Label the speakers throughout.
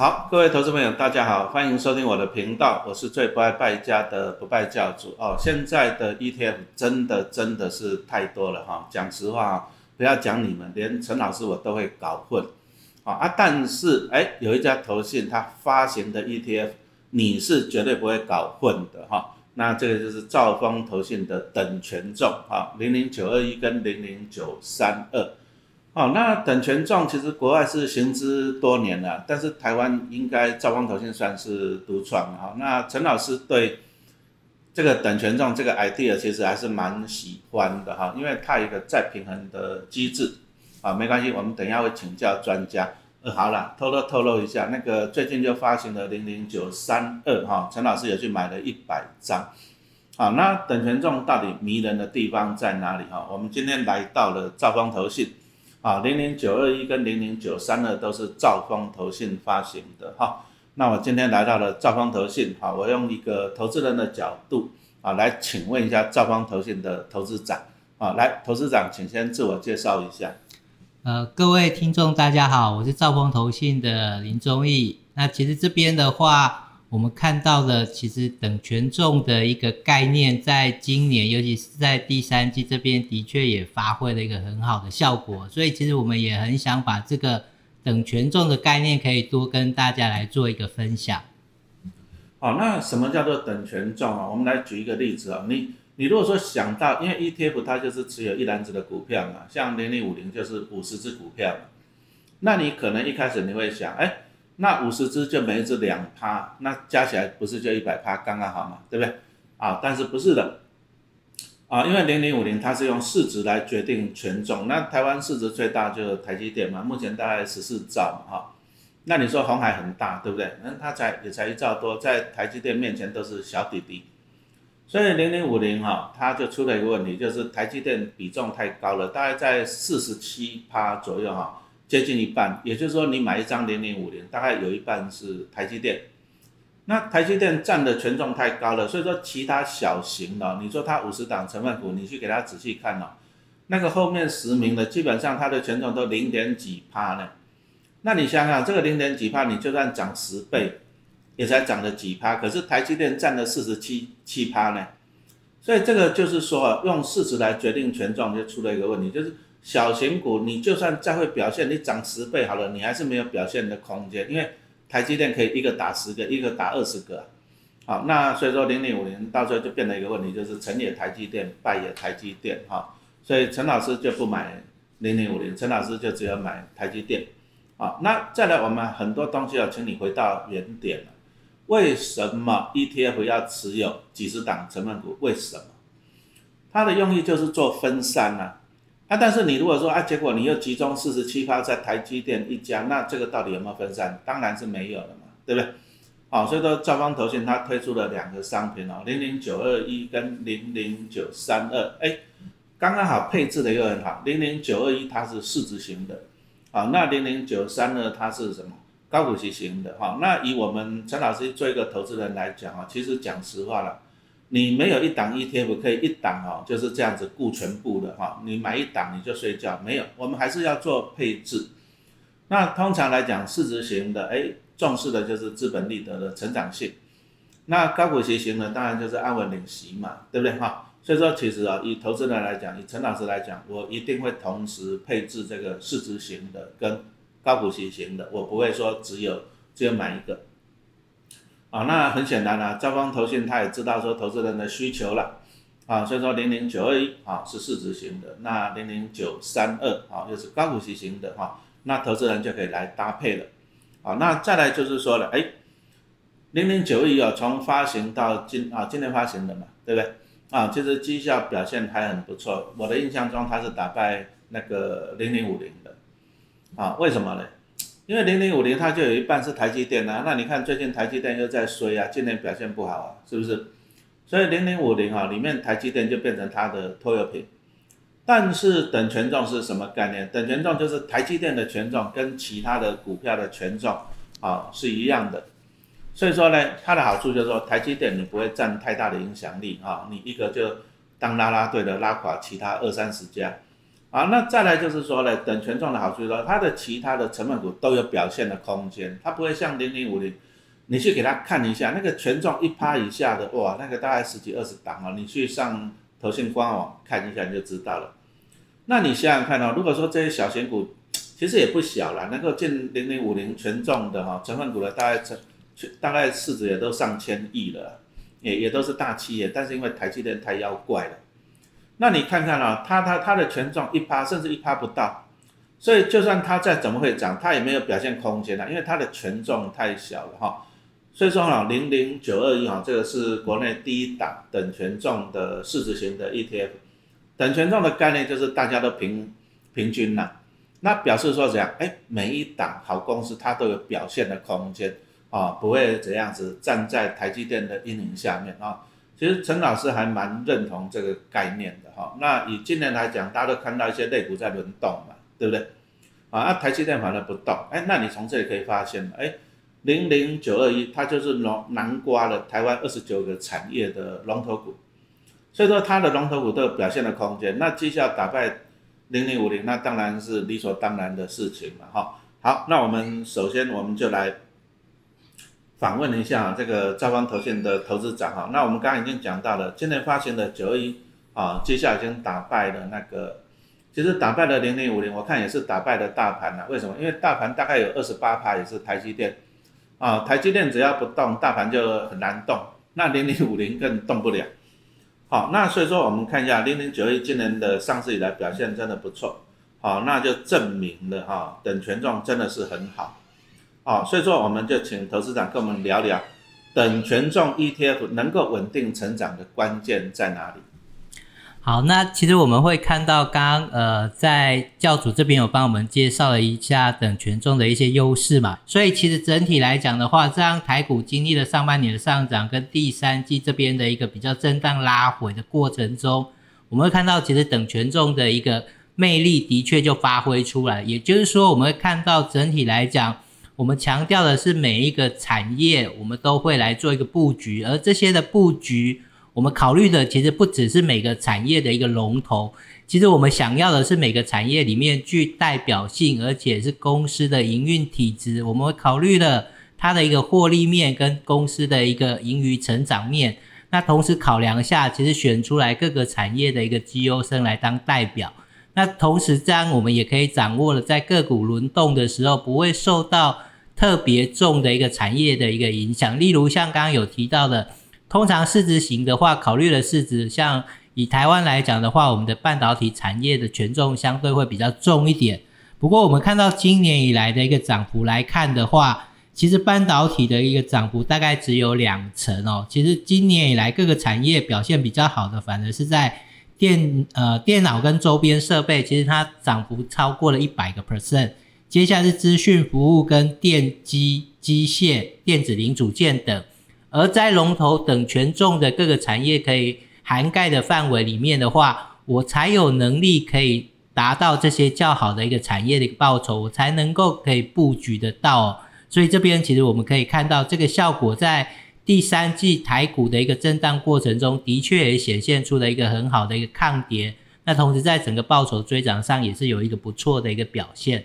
Speaker 1: 好，各位投资朋友，大家好，欢迎收听我的频道，我是最不爱败家的不败教主哦。现在的 ETF 真的真的是太多了哈，讲实话啊，不要讲你们，连陈老师我都会搞混啊啊！但是哎，有一家投信它发行的 ETF，你是绝对不会搞混的哈。那这个就是兆丰投信的等权重啊，零零九二一跟零零九三二。哦，那等权重其实国外是行之多年了，但是台湾应该兆丰投信算是独创哈。那陈老师对这个等权重这个 idea 其实还是蛮喜欢的哈，因为它有一个再平衡的机制啊，没关系，我们等一下会请教专家。呃，好了，偷偷透露一下，那个最近就发行了零零九三二哈，陈老师也去买了一百张。好，那等权重到底迷人的地方在哪里哈？我们今天来到了兆丰投信。啊，零零九二一跟零零九三二都是兆丰投信发行的哈。那我今天来到了兆丰投信，好，我用一个投资人的角度啊，来请问一下兆丰投信的投资长啊，来，投资长，请先自我介绍一下。
Speaker 2: 呃，各位听众大家好，我是兆丰投信的林忠义。那其实这边的话。我们看到了，其实等权重的一个概念，在今年，尤其是在第三季这边，的确也发挥了一个很好的效果。所以，其实我们也很想把这个等权重的概念，可以多跟大家来做一个分享。
Speaker 1: 好，那什么叫做等权重啊？我们来举一个例子啊，你你如果说想到，因为 ETF 它就是持有一篮子的股票嘛，像零零五零就是五十只股票，那你可能一开始你会想，哎。那五十只就每一只两趴，那加起来不是就一百趴，刚刚好嘛，对不对？啊，但是不是的，啊，因为零零五零它是用市值来决定权重，那台湾市值最大就是台积电嘛，目前大概十四兆嘛，哈，那你说红海很大，对不对？那它才也才一兆多，在台积电面前都是小弟弟，所以零零五零哈，它就出了一个问题，就是台积电比重太高了，大概在四十七趴左右哈。接近一半，也就是说，你买一张零零五零，大概有一半是台积电。那台积电占的权重太高了，所以说其他小型的，你说它五十档成分股，你去给它仔细看哦，那个后面十名的，基本上它的权重都零点几趴呢。那你想想，这个零点几趴，你就算涨十倍，也才涨了几趴，可是台积电占了四十七七趴呢。所以这个就是说，用市值来决定权重，就出了一个问题，就是。小型股，你就算再会表现，你涨十倍好了，你还是没有表现的空间，因为台积电可以一个打十个，一个打二十个，好，那所以说零零五零到时候就变了一个问题，就是成也台积电，败也台积电，哈，所以陈老师就不买零零五零，陈老师就只有买台积电，好，那再来我们很多东西要请你回到原点了，为什么 ETF 要持有几十档成分股？为什么？它的用意就是做分散啊。啊，但是你如果说啊，结果你又集中四十七趴在台积电一家，那这个到底有没有分散？当然是没有了嘛，对不对？好，所以说兆方投信它推出了两个商品哦，零零九二一跟零零九三二，哎，刚刚好配置的又很好。零零九二一它是市值型的，好，那零零九三二它是什么？高股息型的，哈。那以我们陈老师做一个投资人来讲啊，其实讲实话了。你没有一档 ETF 可以一档哦，就是这样子顾全部的哈。你买一档你就睡觉，没有，我们还是要做配置。那通常来讲，市值型的，哎，重视的就是资本利得的成长性。那高股息型的，当然就是安稳领息嘛，对不对哈？所以说，其实啊，以投资人来讲，以陈老师来讲，我一定会同时配置这个市值型的跟高股息型的，我不会说只有只有买一个。啊，那很显然啦，招方投信他也知道说投资人的需求了，啊，所以说零零九二一啊是市值型的，那零零九三二啊又是高股息型的哈，那投资人就可以来搭配了，啊，那再来就是说了，哎，零零九一啊从发行到今啊今年发行的嘛，对不对？啊，其实绩效表现还很不错，我的印象中它是打败那个零零五零的，啊，为什么呢？因为零零五零它就有一半是台积电啊，那你看最近台积电又在衰啊，今年表现不好啊，是不是？所以零零五零啊里面台积电就变成它的拖油瓶，但是等权重是什么概念？等权重就是台积电的权重跟其他的股票的权重啊是一样的，所以说呢，它的好处就是说台积电你不会占太大的影响力啊，你一个就当拉拉队的拉垮其他二三十家。啊，那再来就是说呢，等权重的好处是说，它的其他的成分股都有表现的空间，它不会像零零五零，你去给它看一下那个权重一趴以下的，哇，那个大概十几二十档啊，你去上投信官网看一下你就知道了。那你想想看哦，如果说这些小型股其实也不小了，能够进零零五零权重的哈成分股的，大概成大概市值也都上千亿了，也也都是大企业，但是因为台积电太妖怪了。那你看看啊，它它它的权重一趴甚至一趴不到，所以就算它再怎么会涨，它也没有表现空间了，因为它的权重太小了哈。所以说啊，零零九二一哈，这个是国内第一档等权重的市值型的 ETF。等权重的概念就是大家都平平均了，那表示说怎样？哎，每一档好公司它都有表现的空间啊，不会怎样子站在台积电的阴影下面啊。其实陈老师还蛮认同这个概念的哈。那以今年来讲，大家都看到一些类股在轮动嘛，对不对？啊，那台积电反而不动，哎，那你从这里可以发现，哎，零零九二一它就是龙南瓜了台湾二十九个产业的龙头股，所以说它的龙头股都有表现的空间。那绩效打败零零五零，那当然是理所当然的事情嘛，哈。好，那我们首先我们就来。访问了一下这个兆方投信的投资长哈，那我们刚刚已经讲到了，今年发行的九二一啊，接下来已经打败了那个，其实打败了零零五零，我看也是打败了大盘了。为什么？因为大盘大概有二十八趴也是台积电啊，台积电只要不动，大盘就很难动，那零零五零更动不了。好，那所以说我们看一下零零九一今年的上市以来表现真的不错，好，那就证明了哈，等权重真的是很好。好，所以说我们就请投资长跟我们聊聊，等权重 ETF 能够稳定成长的关键在哪里？
Speaker 2: 好，那其实我们会看到，刚刚呃在教主这边有帮我们介绍了一下等权重的一些优势嘛，所以其实整体来讲的话，这样台股经历了上半年的上涨跟第三季这边的一个比较震荡拉回的过程中，我们会看到其实等权重的一个魅力的确就发挥出来，也就是说我们会看到整体来讲。我们强调的是每一个产业，我们都会来做一个布局，而这些的布局，我们考虑的其实不只是每个产业的一个龙头，其实我们想要的是每个产业里面具代表性，而且是公司的营运体质。我们会考虑了它的一个获利面跟公司的一个盈余成长面，那同时考量下，其实选出来各个产业的一个绩优生来当代表。那同时这样，我们也可以掌握了在个股轮动的时候，不会受到。特别重的一个产业的一个影响，例如像刚刚有提到的，通常市值型的话，考虑的市值，像以台湾来讲的话，我们的半导体产业的权重相对会比较重一点。不过我们看到今年以来的一个涨幅来看的话，其实半导体的一个涨幅大概只有两成哦。其实今年以来各个产业表现比较好的，反而是在电呃电脑跟周边设备，其实它涨幅超过了一百个 percent。接下来是资讯服务跟电机、机械、电子零组件等，而在龙头等权重的各个产业可以涵盖的范围里面的话，我才有能力可以达到这些较好的一个产业的一个报酬，我才能够可以布局得到。所以这边其实我们可以看到这个效果，在第三季台股的一个震荡过程中，的确也显现出了一个很好的一个抗跌。那同时在整个报酬追涨上也是有一个不错的一个表现。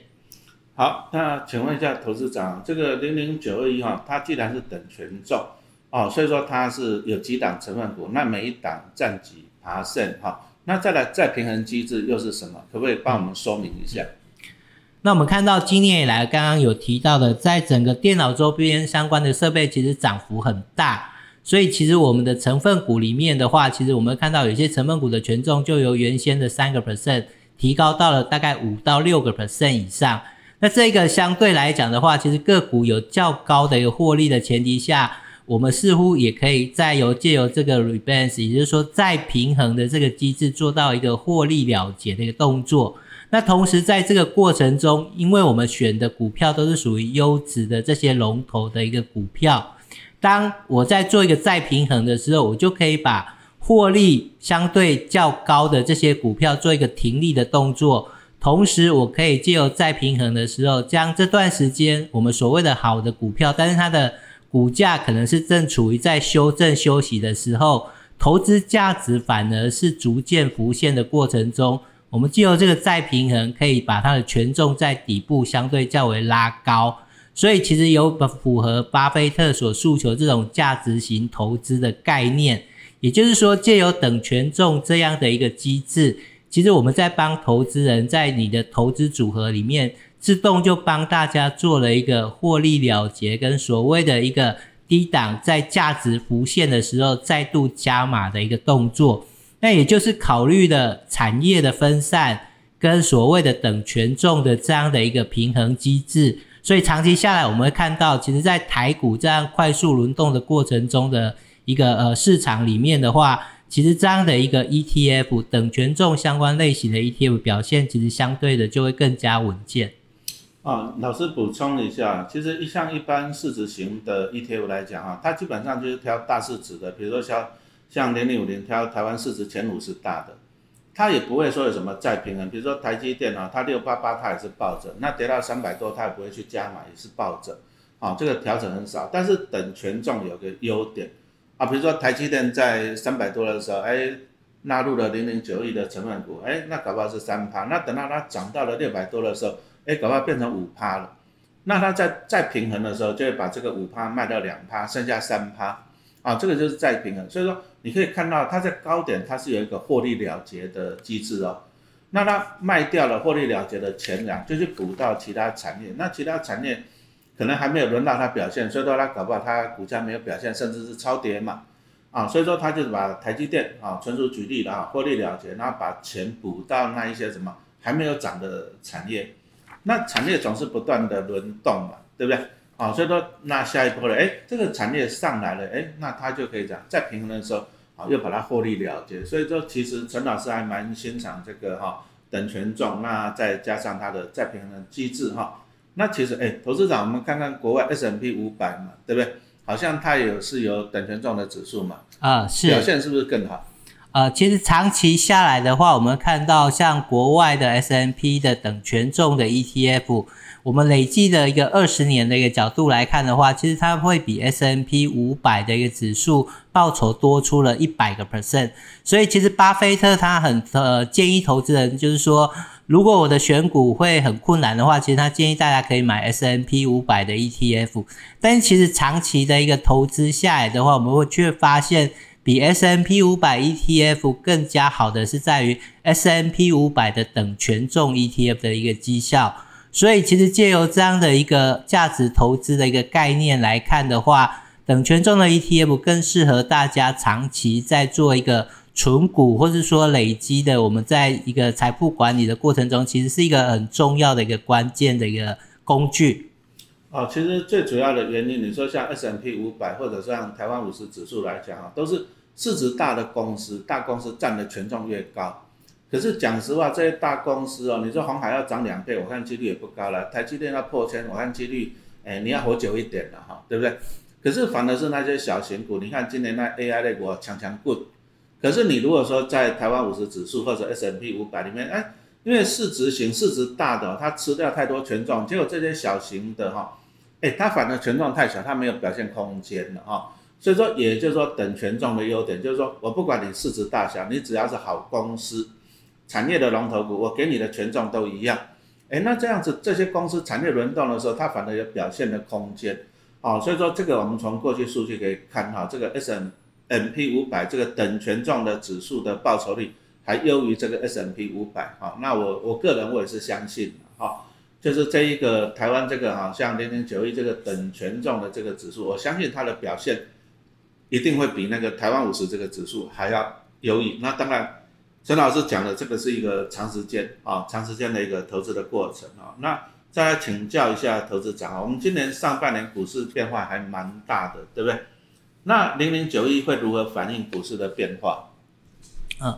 Speaker 1: 好，那请问一下投资长，这个零零九二一哈，它既然是等权重哦，所以说它是有几档成分股，那每一档占几爬升哈？那再来再平衡机制又是什么？可不可以帮我们说明一下？
Speaker 2: 那我们看到今年以来，刚刚有提到的，在整个电脑周边相关的设备，其实涨幅很大，所以其实我们的成分股里面的话，其实我们看到有些成分股的权重就由原先的三个 percent 提高到了大概五到六个 percent 以上。那这个相对来讲的话，其实个股有较高的一个获利的前提下，我们似乎也可以再由借由这个 rebalance，也就是说再平衡的这个机制，做到一个获利了结的一个动作。那同时在这个过程中，因为我们选的股票都是属于优质的这些龙头的一个股票，当我在做一个再平衡的时候，我就可以把获利相对较高的这些股票做一个停利的动作。同时，我可以借由再平衡的时候，将这段时间我们所谓的好的股票，但是它的股价可能是正处于在修正休息的时候，投资价值反而是逐渐浮现的过程中，我们借由这个再平衡，可以把它的权重在底部相对较为拉高，所以其实有符合巴菲特所诉求这种价值型投资的概念，也就是说借由等权重这样的一个机制，其实我们在帮投资人在你的投资组合里面，自动就帮大家做了一个获利了结跟所谓的一个低档在价值浮现的时候再度加码的一个动作。那也就是考虑了产业的分散跟所谓的等权重的这样的一个平衡机制，所以长期下来，我们会看到，其实，在台股这样快速轮动的过程中的一个呃市场里面的话，其实这样的一个 ETF 等权重相关类型的 ETF 表现，其实相对的就会更加稳健。
Speaker 1: 啊，老师补充一下，其实一像一般市值型的 ETF 来讲啊，它基本上就是挑大市值的，比如说像。像零零五零挑台湾市值前五十大的，它也不会说有什么再平衡。比如说台积电啊，它六八八它也是抱着，那跌到三百多它也不会去加码，也是抱着。啊，这个调整很少。但是等权重有个优点啊，比如说台积电在三百多的时候，哎，纳入了零零九亿的成分股，哎，那搞不好是三趴。那等到它涨到了六百多的时候，哎，搞不好变成五趴了。那它在再平衡的时候，就会把这个五趴卖到两趴，剩下三趴。啊，这个就是再平衡。所以说。你可以看到，它在高点，它是有一个获利了结的机制哦。那它卖掉了获利了结的钱粮，就去补到其他产业。那其他产业可能还没有轮到它表现，所以说它搞不好它股价没有表现，甚至是超跌嘛。啊，所以说它就是把台积电啊，纯属举例的啊，获利了结，然后把钱补到那一些什么还没有涨的产业。那产业总是不断的轮动嘛，对不对？啊，所以说那下一波了，哎，这个产业上来了，哎，那它就可以讲在平衡的时候，啊，又把它获利了结。所以说其实陈老师还蛮欣赏这个哈等权重，那再加上它的再平衡机制哈。那其实哎，投资长，我们看看国外 S M P 五百嘛，对不对？好像它也是有等权重的指数嘛，
Speaker 2: 啊，是
Speaker 1: 表现是不是更好？
Speaker 2: 呃，其实长期下来的话，我们看到像国外的 S M P 的等权重的 E T F。我们累计的一个二十年的一个角度来看的话，其实它会比 S M P 五百的一个指数报酬多出了一百个 percent。所以其实巴菲特他很呃建议投资人，就是说，如果我的选股会很困难的话，其实他建议大家可以买 S N P 五百的 E T F。但是其实长期的一个投资下来的话，我们会却发现，比 S N P 五百 E T F 更加好的是在于 S N P 五百的等权重 E T F 的一个绩效。所以，其实借由这样的一个价值投资的一个概念来看的话，等权重的 ETF 更适合大家长期在做一个存股，或者说累积的。我们在一个财富管理的过程中，其实是一个很重要的一个关键的一个工具。
Speaker 1: 哦，其实最主要的原因，你说像 S&P 五百或者像台湾五十指数来讲啊，都是市值大的公司，大公司占的权重越高。可是讲实话，这些大公司哦，你说红海要涨两倍，我看几率也不高了。台积电要破千，我看几率，哎，你要活久一点了哈，对不对？可是反而是那些小型股，你看今年那 AI 类股强强棍。可是你如果说在台湾五十指数或者 S M P 五百里面，哎，因为市值型、市值大的，它吃掉太多权重，结果这些小型的哈，哎，它反而权重太小，它没有表现空间了哈。所以说，也就是说等权重的优点，就是说我不管你市值大小，你只要是好公司。产业的龙头股，我给你的权重都一样，哎，那这样子这些公司产业轮动的时候，它反而有表现的空间，哦，所以说这个我们从过去数据可以看哈，这个 S M M P 五百这个等权重的指数的报酬率还优于这个 S M P 五百，哈，那我我个人我也是相信，哈，就是这一个台湾这个哈，像零零九一这个等权重的这个指数，我相信它的表现一定会比那个台湾五十这个指数还要优异，那当然。陈老师讲的这个是一个长时间啊，长时间的一个投资的过程啊。那再来请教一下投资长啊，我们今年上半年股市变化还蛮大的，对不对？那零零九一会如何反映股市的变化？
Speaker 2: 嗯。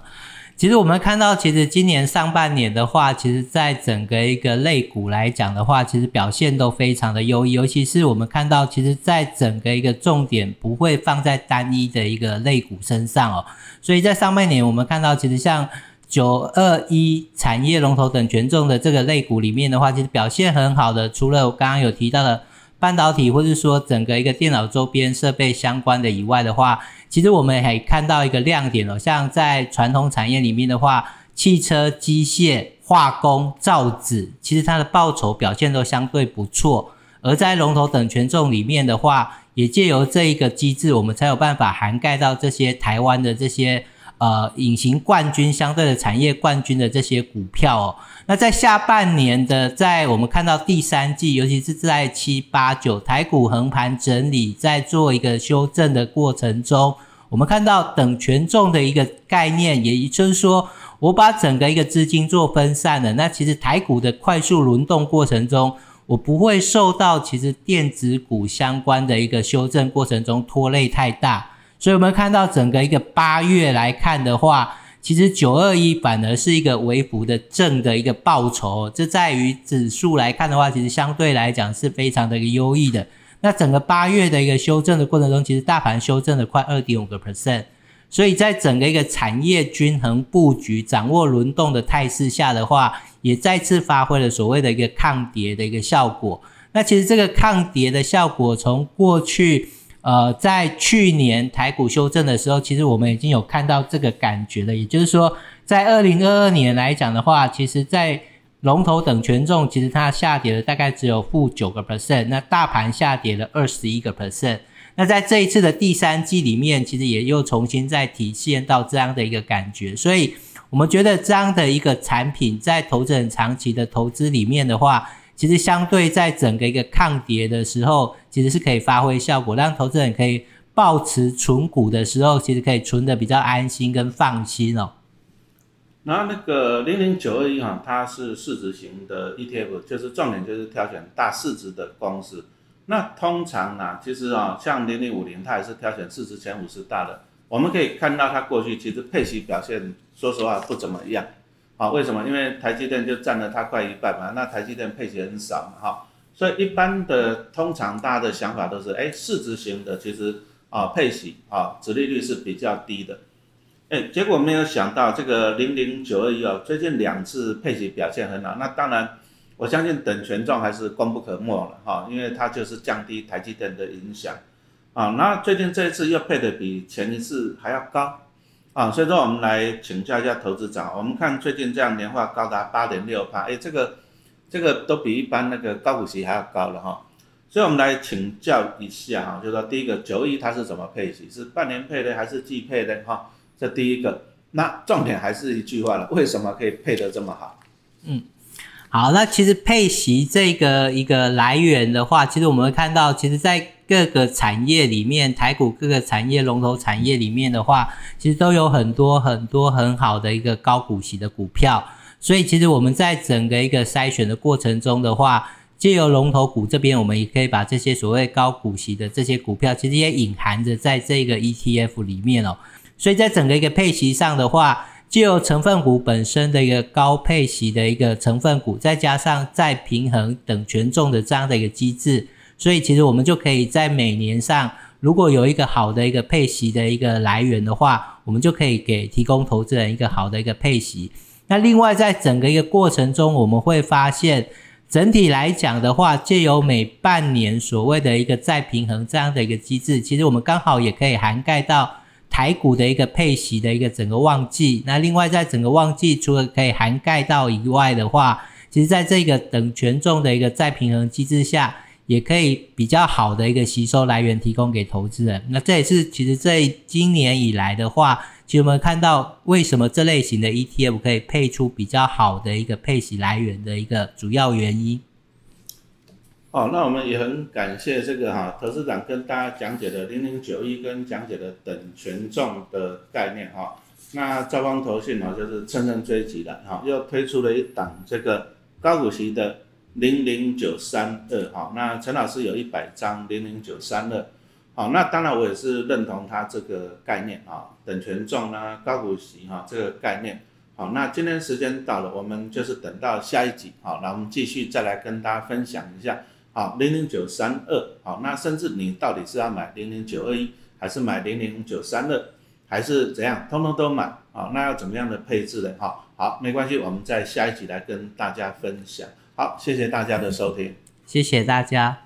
Speaker 2: 其实我们看到，其实今年上半年的话，其实在整个一个类股来讲的话，其实表现都非常的优异。尤其是我们看到，其实在整个一个重点不会放在单一的一个类股身上哦。所以在上半年，我们看到其实像九二一产业龙头等权重的这个类股里面的话，其实表现很好的，除了我刚刚有提到的半导体，或者说整个一个电脑周边设备相关的以外的话。其实我们还看到一个亮点哦，像在传统产业里面的话，汽车、机械、化工、造纸，其实它的报酬表现都相对不错。而在龙头等权重里面的话，也借由这一个机制，我们才有办法涵盖到这些台湾的这些呃隐形冠军、相对的产业冠军的这些股票哦。那在下半年的，在我们看到第三季，尤其是在七八九台股横盘整理，在做一个修正的过程中，我们看到等权重的一个概念，也就是说，我把整个一个资金做分散了。那其实台股的快速轮动过程中，我不会受到其实电子股相关的一个修正过程中拖累太大，所以我们看到整个一个八月来看的话，其实九二一反而是一个微幅的正的一个报酬，这在于指数来看的话，其实相对来讲是非常的一个优异的。那整个八月的一个修正的过程中，其实大盘修正了快二点五个 percent，所以在整个一个产业均衡布局、掌握轮动的态势下的话。也再次发挥了所谓的一个抗跌的一个效果。那其实这个抗跌的效果，从过去呃在去年台股修正的时候，其实我们已经有看到这个感觉了。也就是说，在二零二二年来讲的话，其实在龙头等权重，其实它下跌了大概只有负九个 percent，那大盘下跌了二十一个 percent。那在这一次的第三季里面，其实也又重新再体现到这样的一个感觉，所以。我们觉得这样的一个产品，在投资人长期的投资里面的话，其实相对在整个一个抗跌的时候，其实是可以发挥效果，让投资人可以保持存股的时候，其实可以存的比较安心跟放心哦。
Speaker 1: 然后那个零零九二一哈，它是市值型的 ETF，就是重点就是挑选大市值的公司。那通常呢，其实啊，像零零五零，它也是挑选市值前五十大的。我们可以看到它过去其实配息表现，说实话不怎么样，好，为什么？因为台积电就占了它快一半嘛，那台积电配息很少嘛，哈，所以一般的通常大家的想法都是，哎，市值型的其实啊配息啊，殖利率是比较低的，哎，结果没有想到这个零零九二一哦，最近两次配息表现很好，那当然我相信等权重还是功不可没了哈，因为它就是降低台积电的影响。啊，那最近这一次又配的比前一次还要高，啊，所以说我们来请教一下投资长，我们看最近这样年化高达八点六八，哎，这个这个都比一般那个高股息还要高了哈，所以我们来请教一下哈，就是说第一个九亿它是怎么配息，是半年配的还是季配的哈？这第一个，那重点还是一句话了，为什么可以配得这么好？
Speaker 2: 嗯。好，那其实配息这个一个来源的话，其实我们会看到，其实，在各个产业里面，台股各个产业龙头产业里面的话，其实都有很多很多很好的一个高股息的股票。所以，其实我们在整个一个筛选的过程中的话，借由龙头股这边，我们也可以把这些所谓高股息的这些股票，其实也隐含着在这个 ETF 里面哦。所以在整个一个配息上的话，借由成分股本身的一个高配息的一个成分股，再加上再平衡等权重的这样的一个机制，所以其实我们就可以在每年上，如果有一个好的一个配息的一个来源的话，我们就可以给提供投资人一个好的一个配息。那另外在整个一个过程中，我们会发现整体来讲的话，借由每半年所谓的一个再平衡这样的一个机制，其实我们刚好也可以涵盖到。台股的一个配息的一个整个旺季，那另外在整个旺季除了可以涵盖到以外的话，其实在这个等权重的一个再平衡机制下，也可以比较好的一个吸收来源提供给投资人。那这也是其实这今年以来的话，其实我们看到为什么这类型的 ETF 可以配出比较好的一个配息来源的一个主要原因。
Speaker 1: 哦，那我们也很感谢这个哈，投资长跟大家讲解的零零九一跟讲解的等权重的概念哈。那招方投信呢，就是乘胜追击的哈，又推出了一档这个高股息的零零九三二哈。那陈老师有一百张零零九三二，好，那当然我也是认同他这个概念啊，等权重啦，高股息哈这个概念。好，那今天时间到了，我们就是等到下一集好，那我们继续再来跟大家分享一下。好，零零九三二，好，那甚至你到底是要买零零九二一，还是买零零九三二，还是怎样，通通都买，好，那要怎么样的配置呢？好，好，没关系，我们在下一集来跟大家分享。好，谢谢大家的收听，
Speaker 2: 谢谢大家。